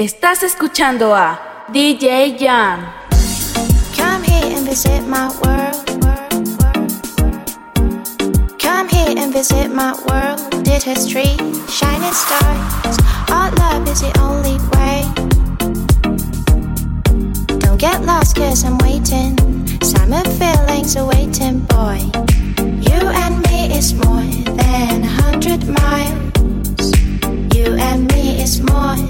Estás escuchando a DJ Jam. Come here and visit my world. Come here and visit my world. Did history, shining stars. Our love is the only way. Don't get lost, cause I'm waiting. Summer feelings boy. You and me is more than a hundred miles. You and me is more.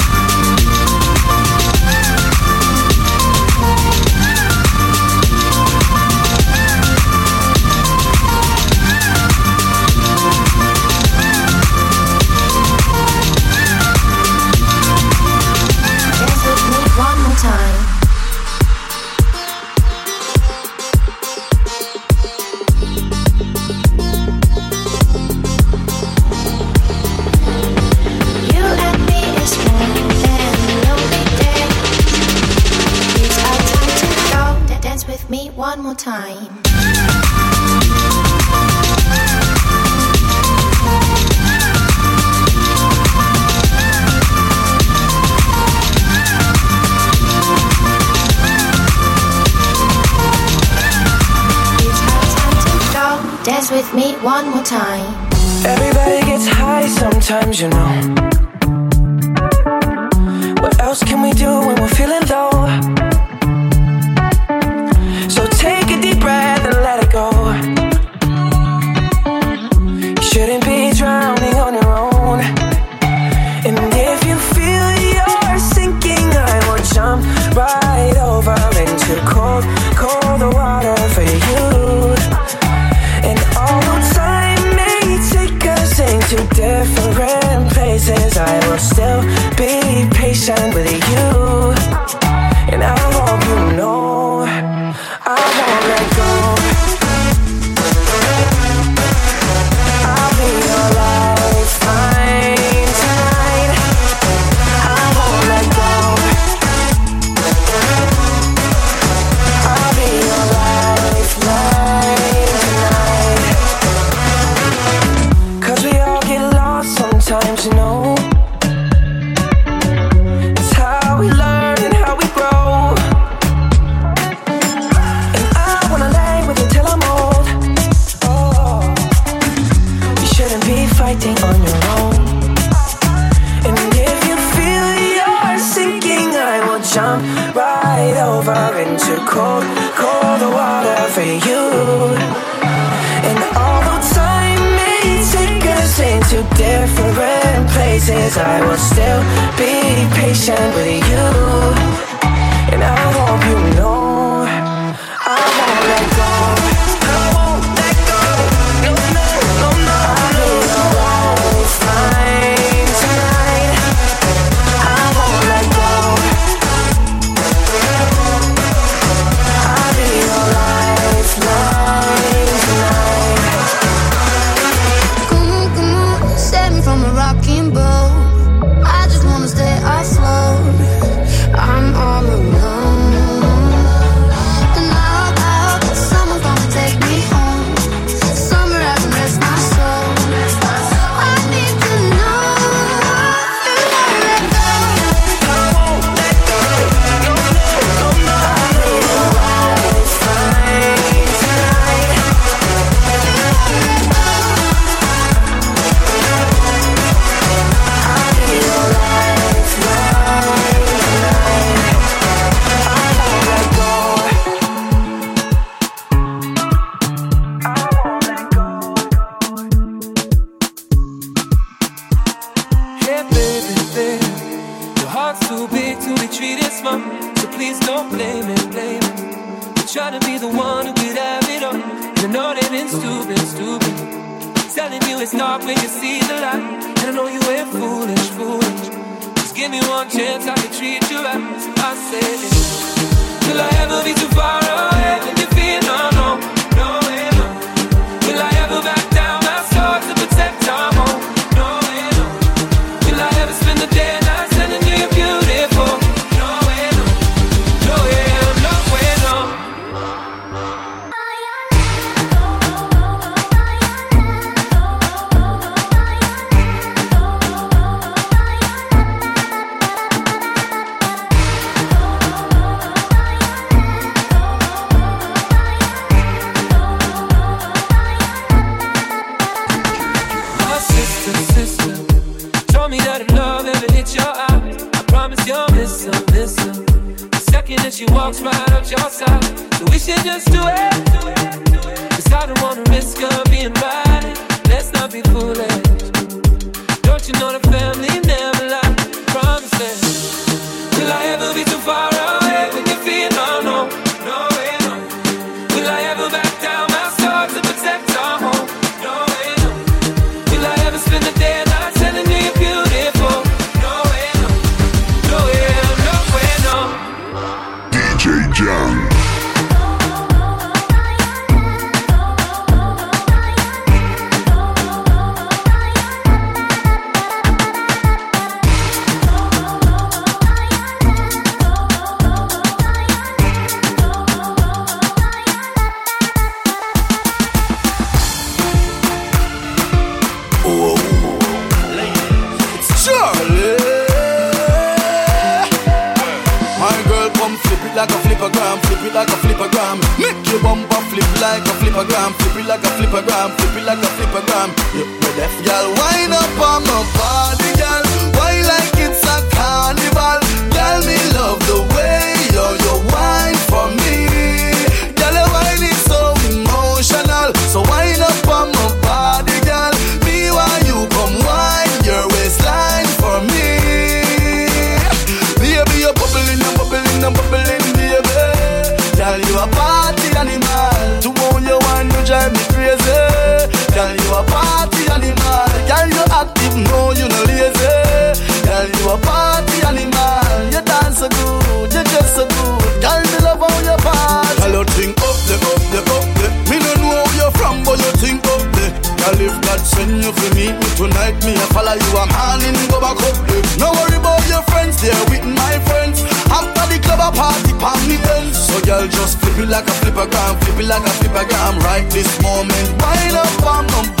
Cause I will still be patient with you. And I hope you know I won't let go. I won't let go. No, no, no, no, I won't find tonight. I won't let go. I'll be your. Come on, come on, save me from a rocking boat. been stupid, stupid. Telling you it's not when you see the light. And I know you ain't foolish, foolish. Just give me one chance, I can treat you right. I said. Will I ever be too far away? listen, listen. The second that she walks right up your side, so we should just do it. Cause I don't wanna risk her being right. Let's not be foolish. Don't you know the family? Like a flippergram, flip it like a flippergram. Make your bumper flip like a flippergram, flip it like a flippergram, flip it like a flippergram. You ready? Girl, wind up on my body, girl. Why like it's a carnival? Girl, me love the way you you a party animal. You dance so good, you dress so good. Girl, me love how you party. Girl, you think up there, up there, up there. Me no know where you're from, but you think up there. Girl, if God send you to meet me tonight, me I follow you. I'm handing go back up there. No worry about your friends, they're with my friends. After the club, a party, pan me ends. So girl, just flip it like a flippergram, flip it like a flippergram. Right this moment, wind up on my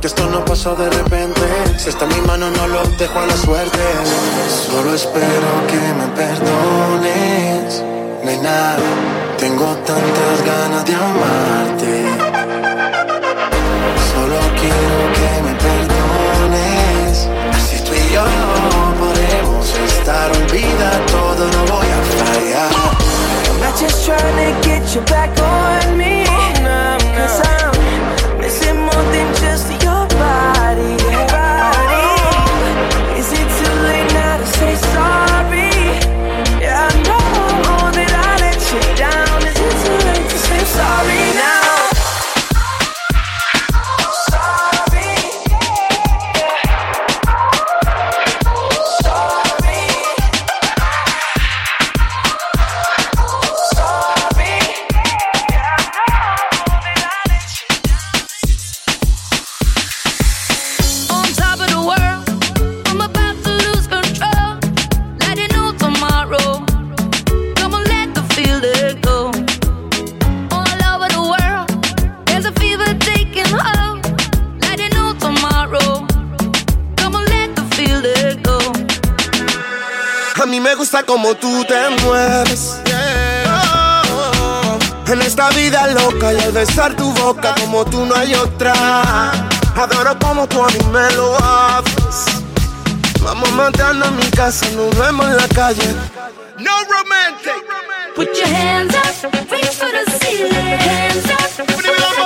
que esto no pasó de repente. Si está en mi mano, no lo dejo a la suerte. Solo espero que me perdones, nena. Tengo tantas ganas de amarte. Solo quiero que me perdones. Así tú y yo podemos estar. Olvida todo, no voy a fallar. I'm just trying to get you back on me. Como tú no hay otra. Adoro como tú a mí me lo haces. Vamos matando en mi casa, nos vemos en la calle. No romantic. Put your hands up, reach for the ceiling. Hands up,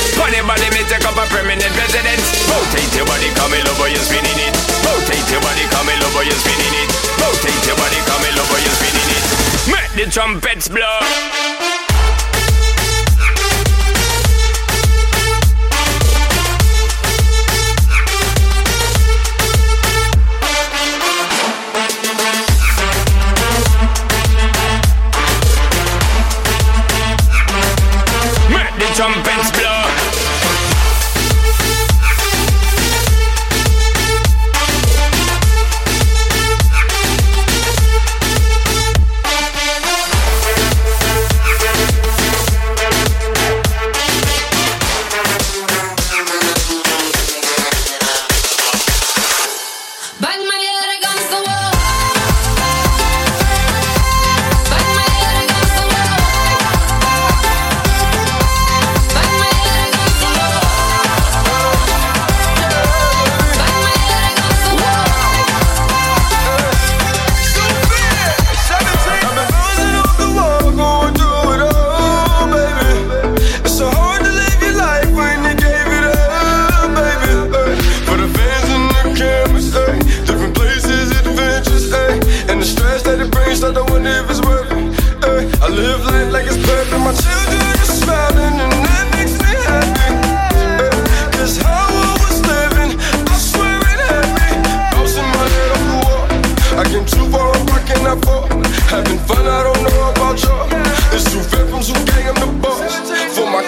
Funny body, me take up a permanent residence. Rotate your body, come in over, you're spinning it. Rotate your body, come in over, you're spinning it. Rotate your body, come in over, you're spinning it. Make the trumpets blow. Trumpets blow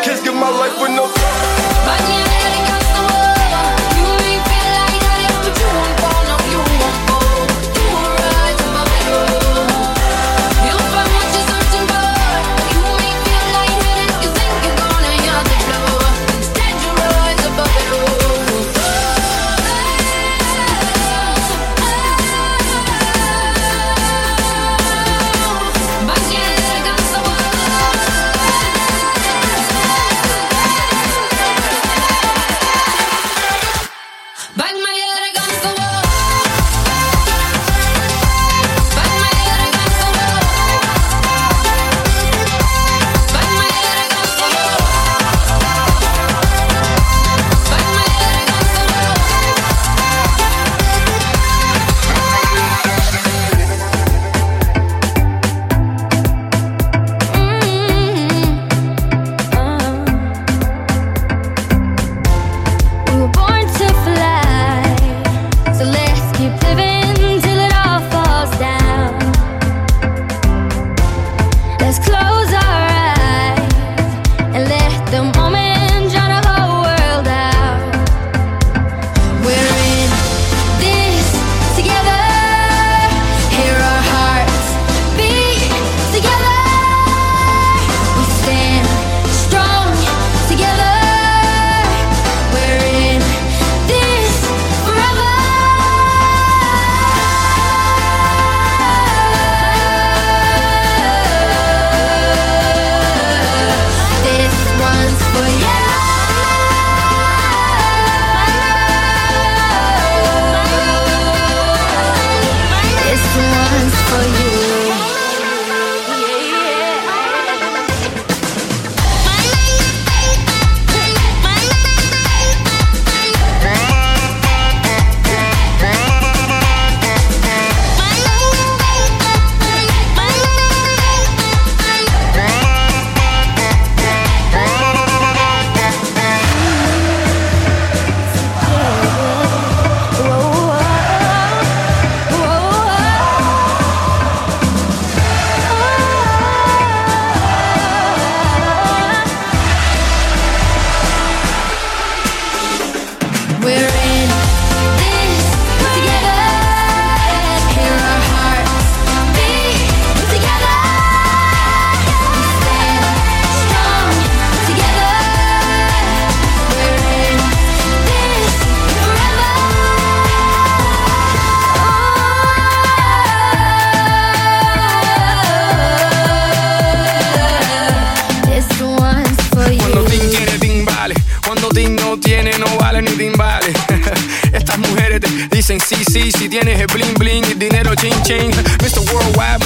Kids, give my life with no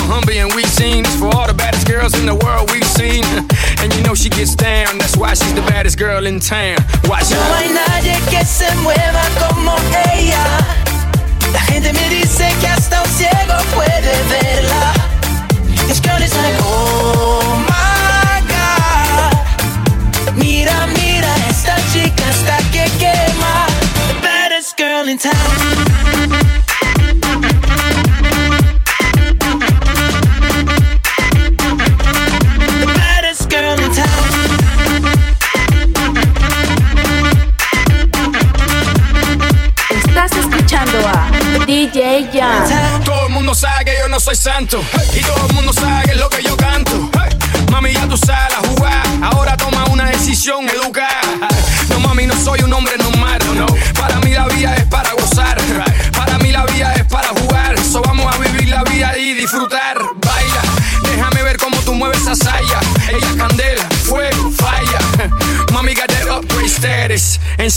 humble and weak scenes for all the baddest girls in the world we've seen. And you know she gets down, that's why she's the baddest girl in town. Watch out. No hay nadie que se mueva como ella. La gente me dice que hasta un ciego puede verla. This girl is like, oh my god. Mira, mira, esta chica está que quema. The baddest girl in town.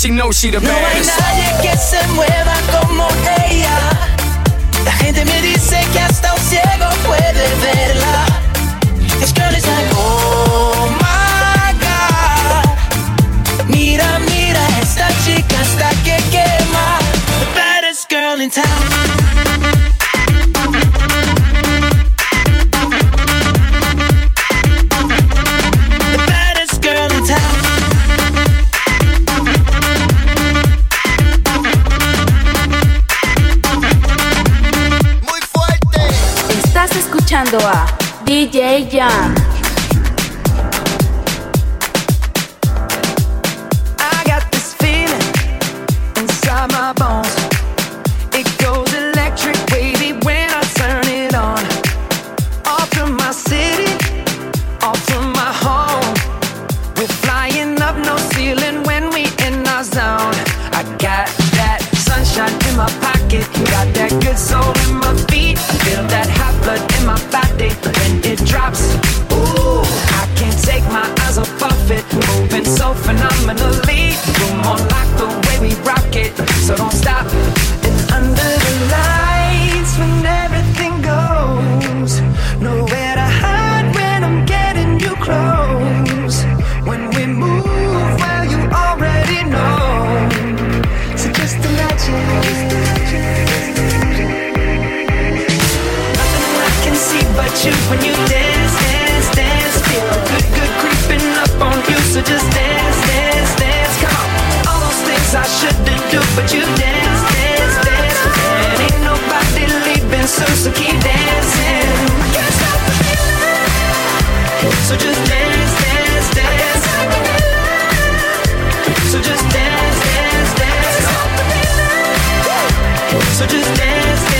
no. No hay nadie que se mueva como ella. La gente me dice que hasta un ciego puede verla. Yeah. so phenomenally. come on more like So just dance, dance, dance. So just dance, dance, dance. So just dance.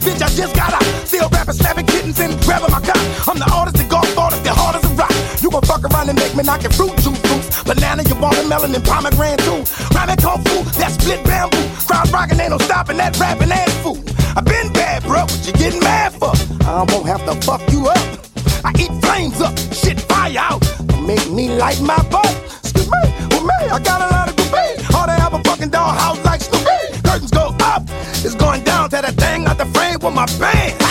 bitch. I just got out. Still rapping, slapping kittens and grabbing my cock. I'm the artist that golf artist, the hard as a rock. You gon' fuck around and make me knock your fruit juice fruits. Banana, your watermelon, and pomegranate too. Rhyming kung fu, that split bamboo. Crowd rockin', ain't no stopping that rapping ass fool. I been bad, bro, what you getting mad for? I won't have to fuck you up. I eat flames up, shit fire out. Make me light my butt. Excuse me, with me, I got a lot with my bang.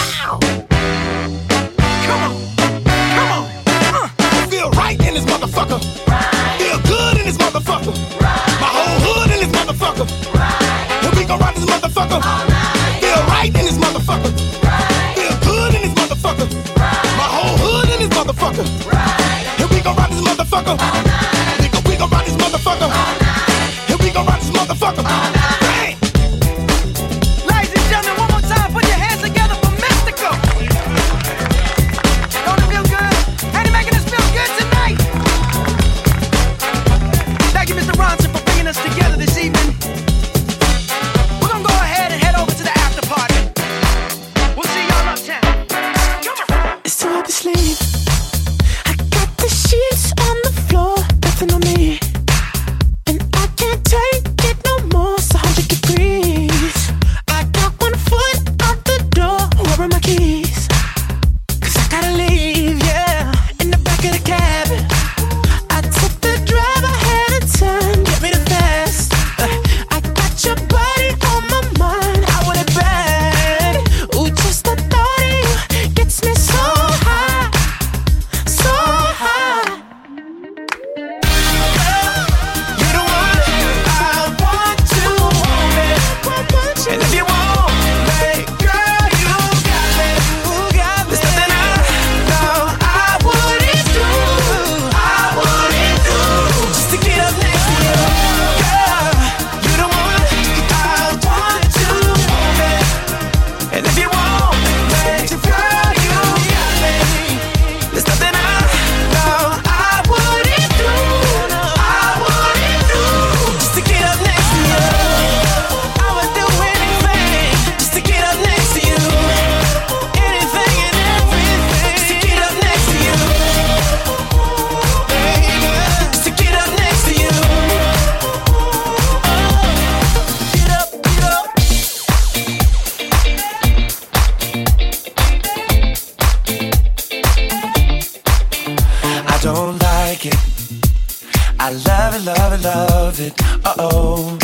Love it. Uh oh.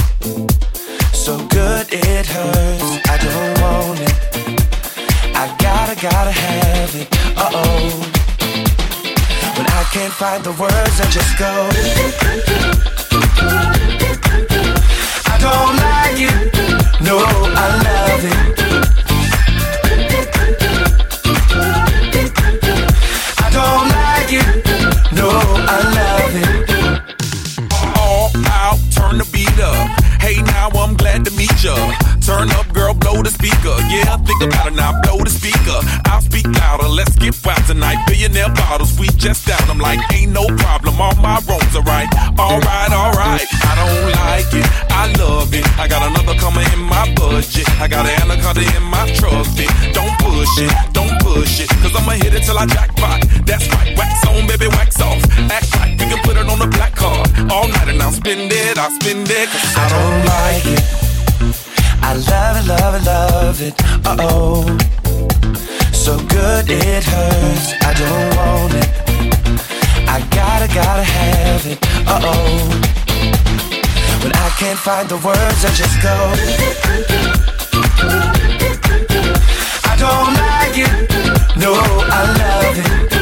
So good it hurts. I don't want it. I gotta, gotta have it. Uh oh. When I can't find the words, I just go. Like, ain't no problem, all my wrongs are right. Alright, alright, I don't like it, I love it. I got another coming in my budget. I got an anaconda in my trusty. Don't push it, don't push it, cause I'ma hit it till I jackpot. That's right, wax on, baby, wax off. Act like we can put it on the black card. All night and I'll spend it, I'll spend it. Cause I don't like it. I love it, love it, love it. Uh oh. So good it hurts. I don't want it. I gotta, gotta have it. Uh oh. When I can't find the words, I just go. I don't like it. No, I love